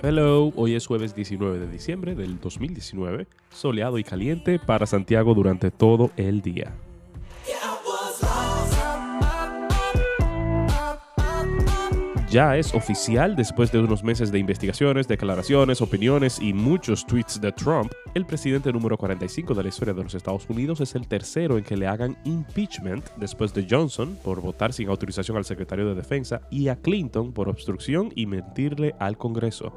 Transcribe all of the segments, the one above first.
Hello, hoy es jueves 19 de diciembre del 2019, soleado y caliente para Santiago durante todo el día. Ya es oficial, después de unos meses de investigaciones, declaraciones, opiniones y muchos tweets de Trump, el presidente número 45 de la historia de los Estados Unidos es el tercero en que le hagan impeachment después de Johnson por votar sin autorización al secretario de Defensa y a Clinton por obstrucción y mentirle al Congreso.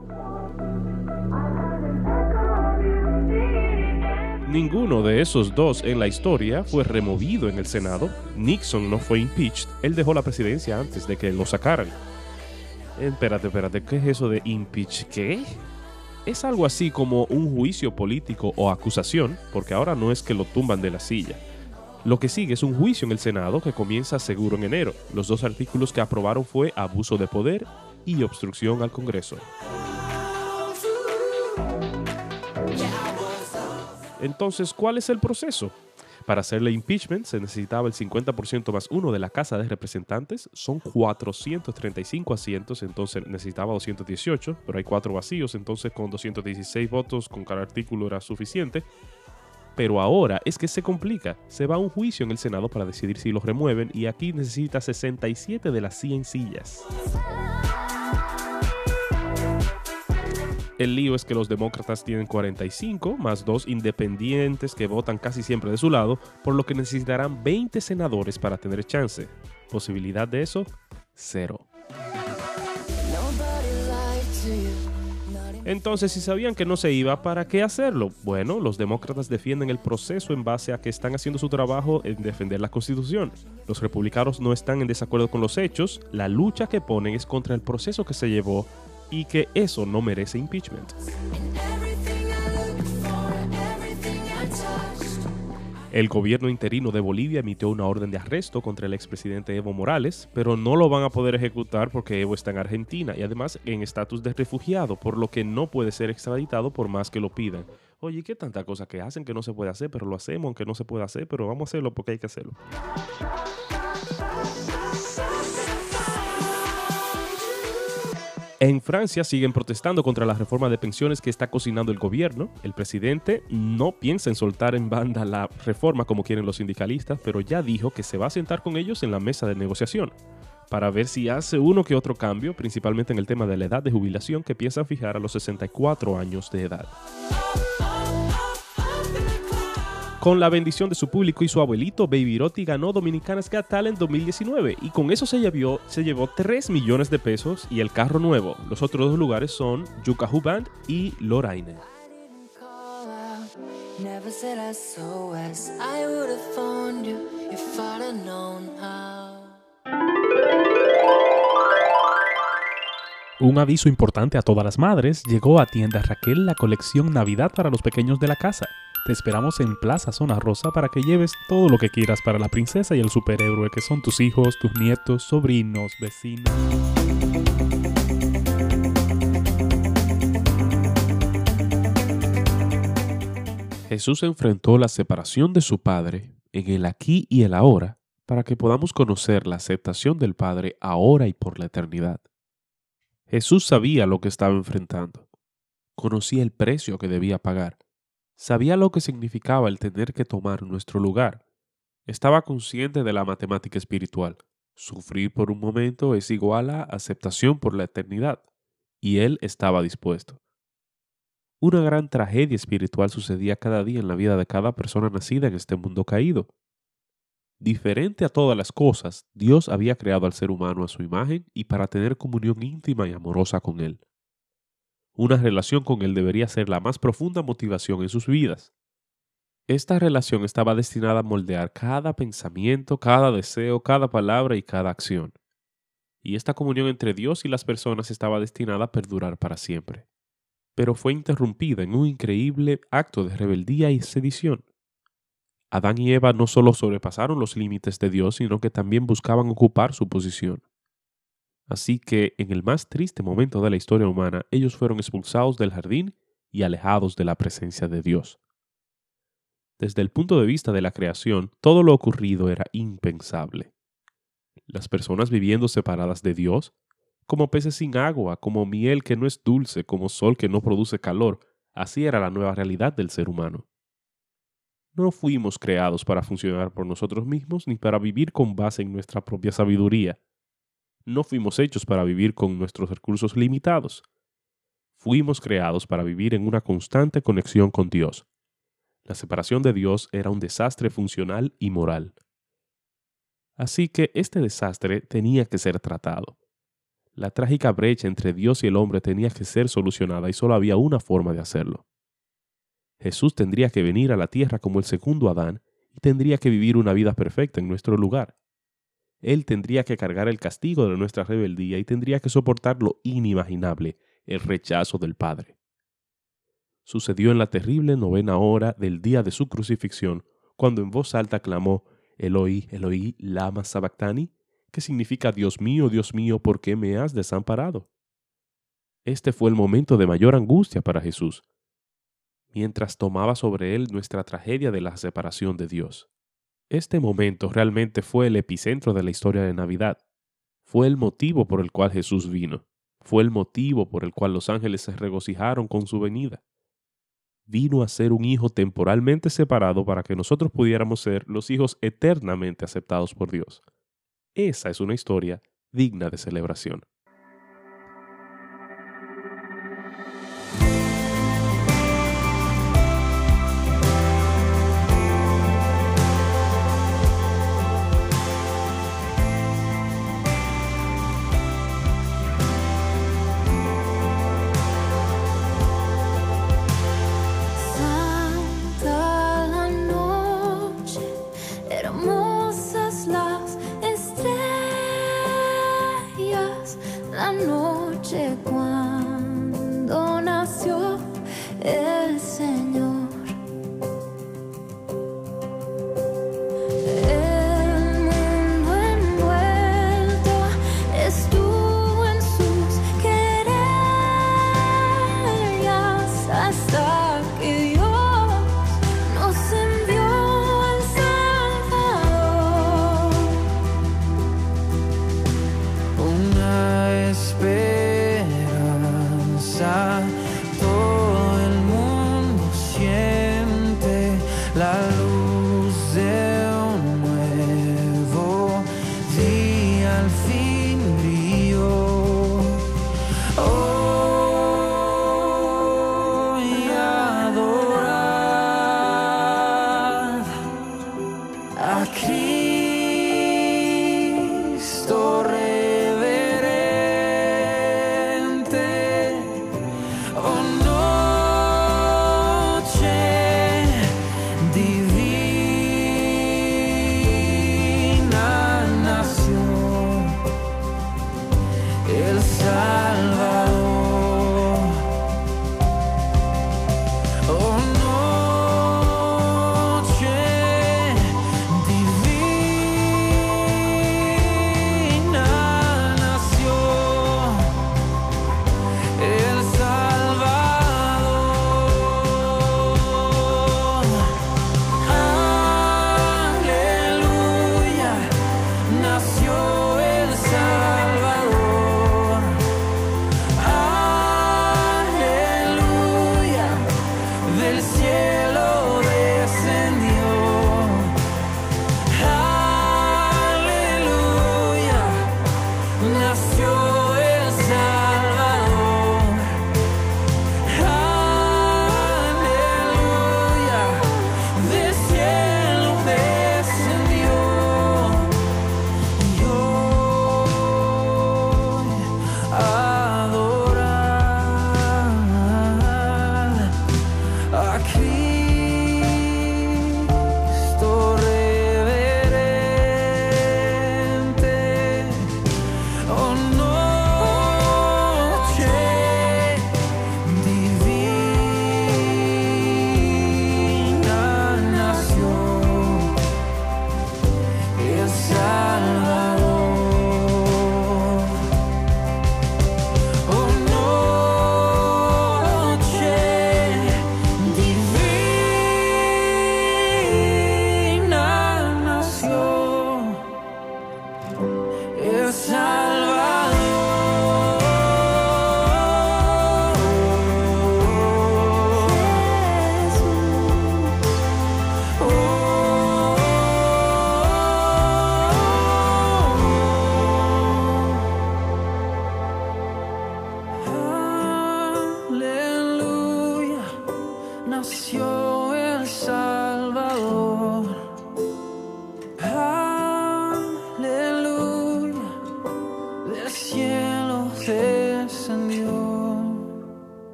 Ninguno de esos dos en la historia fue removido en el Senado. Nixon no fue impeached, él dejó la presidencia antes de que lo sacaran. Espérate, espérate, ¿qué es eso de impeach? ¿Qué? Es algo así como un juicio político o acusación, porque ahora no es que lo tumban de la silla. Lo que sigue es un juicio en el Senado que comienza seguro en enero. Los dos artículos que aprobaron fue abuso de poder y obstrucción al Congreso. Entonces, ¿cuál es el proceso? Para hacerle impeachment se necesitaba el 50% más uno de la Casa de Representantes. Son 435 asientos, entonces necesitaba 218, pero hay cuatro vacíos, entonces con 216 votos con cada artículo era suficiente. Pero ahora es que se complica. Se va a un juicio en el Senado para decidir si lo remueven y aquí necesita 67 de las 100 sillas. El lío es que los demócratas tienen 45 más dos independientes que votan casi siempre de su lado, por lo que necesitarán 20 senadores para tener chance. Posibilidad de eso, cero. Entonces, si sabían que no se iba, ¿para qué hacerlo? Bueno, los demócratas defienden el proceso en base a que están haciendo su trabajo en defender la Constitución. Los republicanos no están en desacuerdo con los hechos, la lucha que ponen es contra el proceso que se llevó y que eso no merece impeachment. El gobierno interino de Bolivia emitió una orden de arresto contra el expresidente Evo Morales, pero no lo van a poder ejecutar porque Evo está en Argentina y además en estatus de refugiado, por lo que no puede ser extraditado por más que lo pidan. Oye, ¿qué tanta cosa que hacen que no se puede hacer, pero lo hacemos aunque no se puede hacer, pero vamos a hacerlo porque hay que hacerlo? En Francia siguen protestando contra la reforma de pensiones que está cocinando el gobierno. El presidente no piensa en soltar en banda la reforma como quieren los sindicalistas, pero ya dijo que se va a sentar con ellos en la mesa de negociación para ver si hace uno que otro cambio, principalmente en el tema de la edad de jubilación que piensan fijar a los 64 años de edad con la bendición de su público y su abuelito, Baby Roti ganó Dominicanas Got Talent 2019 y con eso se llevó, se llevó 3 millones de pesos y el carro nuevo. Los otros dos lugares son Yukahu Band y Loraine. Un aviso importante a todas las madres, llegó a tienda Raquel la colección Navidad para los pequeños de la casa. Te esperamos en Plaza Zona Rosa para que lleves todo lo que quieras para la princesa y el superhéroe que son tus hijos, tus nietos, sobrinos, vecinos. Jesús enfrentó la separación de su Padre en el aquí y el ahora para que podamos conocer la aceptación del Padre ahora y por la eternidad. Jesús sabía lo que estaba enfrentando, conocía el precio que debía pagar Sabía lo que significaba el tener que tomar nuestro lugar. Estaba consciente de la matemática espiritual. Sufrir por un momento es igual a aceptación por la eternidad. Y él estaba dispuesto. Una gran tragedia espiritual sucedía cada día en la vida de cada persona nacida en este mundo caído. Diferente a todas las cosas, Dios había creado al ser humano a su imagen y para tener comunión íntima y amorosa con él. Una relación con Él debería ser la más profunda motivación en sus vidas. Esta relación estaba destinada a moldear cada pensamiento, cada deseo, cada palabra y cada acción. Y esta comunión entre Dios y las personas estaba destinada a perdurar para siempre. Pero fue interrumpida en un increíble acto de rebeldía y sedición. Adán y Eva no solo sobrepasaron los límites de Dios, sino que también buscaban ocupar su posición. Así que en el más triste momento de la historia humana, ellos fueron expulsados del jardín y alejados de la presencia de Dios. Desde el punto de vista de la creación, todo lo ocurrido era impensable. Las personas viviendo separadas de Dios, como peces sin agua, como miel que no es dulce, como sol que no produce calor. Así era la nueva realidad del ser humano. No fuimos creados para funcionar por nosotros mismos ni para vivir con base en nuestra propia sabiduría. No fuimos hechos para vivir con nuestros recursos limitados. Fuimos creados para vivir en una constante conexión con Dios. La separación de Dios era un desastre funcional y moral. Así que este desastre tenía que ser tratado. La trágica brecha entre Dios y el hombre tenía que ser solucionada y solo había una forma de hacerlo. Jesús tendría que venir a la tierra como el segundo Adán y tendría que vivir una vida perfecta en nuestro lugar. Él tendría que cargar el castigo de nuestra rebeldía y tendría que soportar lo inimaginable, el rechazo del Padre. Sucedió en la terrible novena hora del día de su crucifixión, cuando en voz alta clamó, Eloí, Eloí, lama sabactani, que significa Dios mío, Dios mío, ¿por qué me has desamparado? Este fue el momento de mayor angustia para Jesús, mientras tomaba sobre él nuestra tragedia de la separación de Dios. Este momento realmente fue el epicentro de la historia de Navidad. Fue el motivo por el cual Jesús vino. Fue el motivo por el cual los ángeles se regocijaron con su venida. Vino a ser un hijo temporalmente separado para que nosotros pudiéramos ser los hijos eternamente aceptados por Dios. Esa es una historia digna de celebración. la noche cuando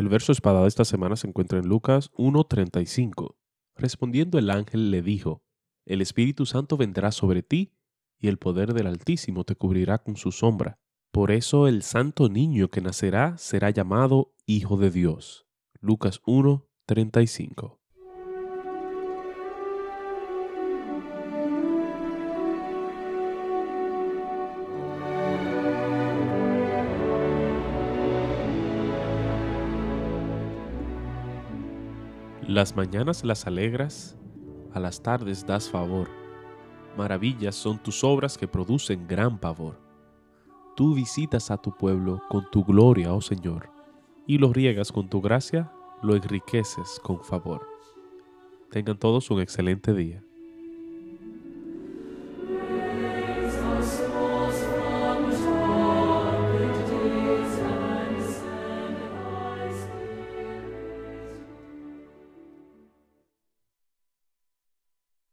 El verso espada de esta semana se encuentra en Lucas 1.35. Respondiendo el ángel le dijo, El Espíritu Santo vendrá sobre ti, y el poder del Altísimo te cubrirá con su sombra. Por eso el santo niño que nacerá será llamado Hijo de Dios. Lucas 1.35. Las mañanas las alegras, a las tardes das favor. Maravillas son tus obras que producen gran pavor. Tú visitas a tu pueblo con tu gloria, oh Señor, y lo riegas con tu gracia, lo enriqueces con favor. Tengan todos un excelente día.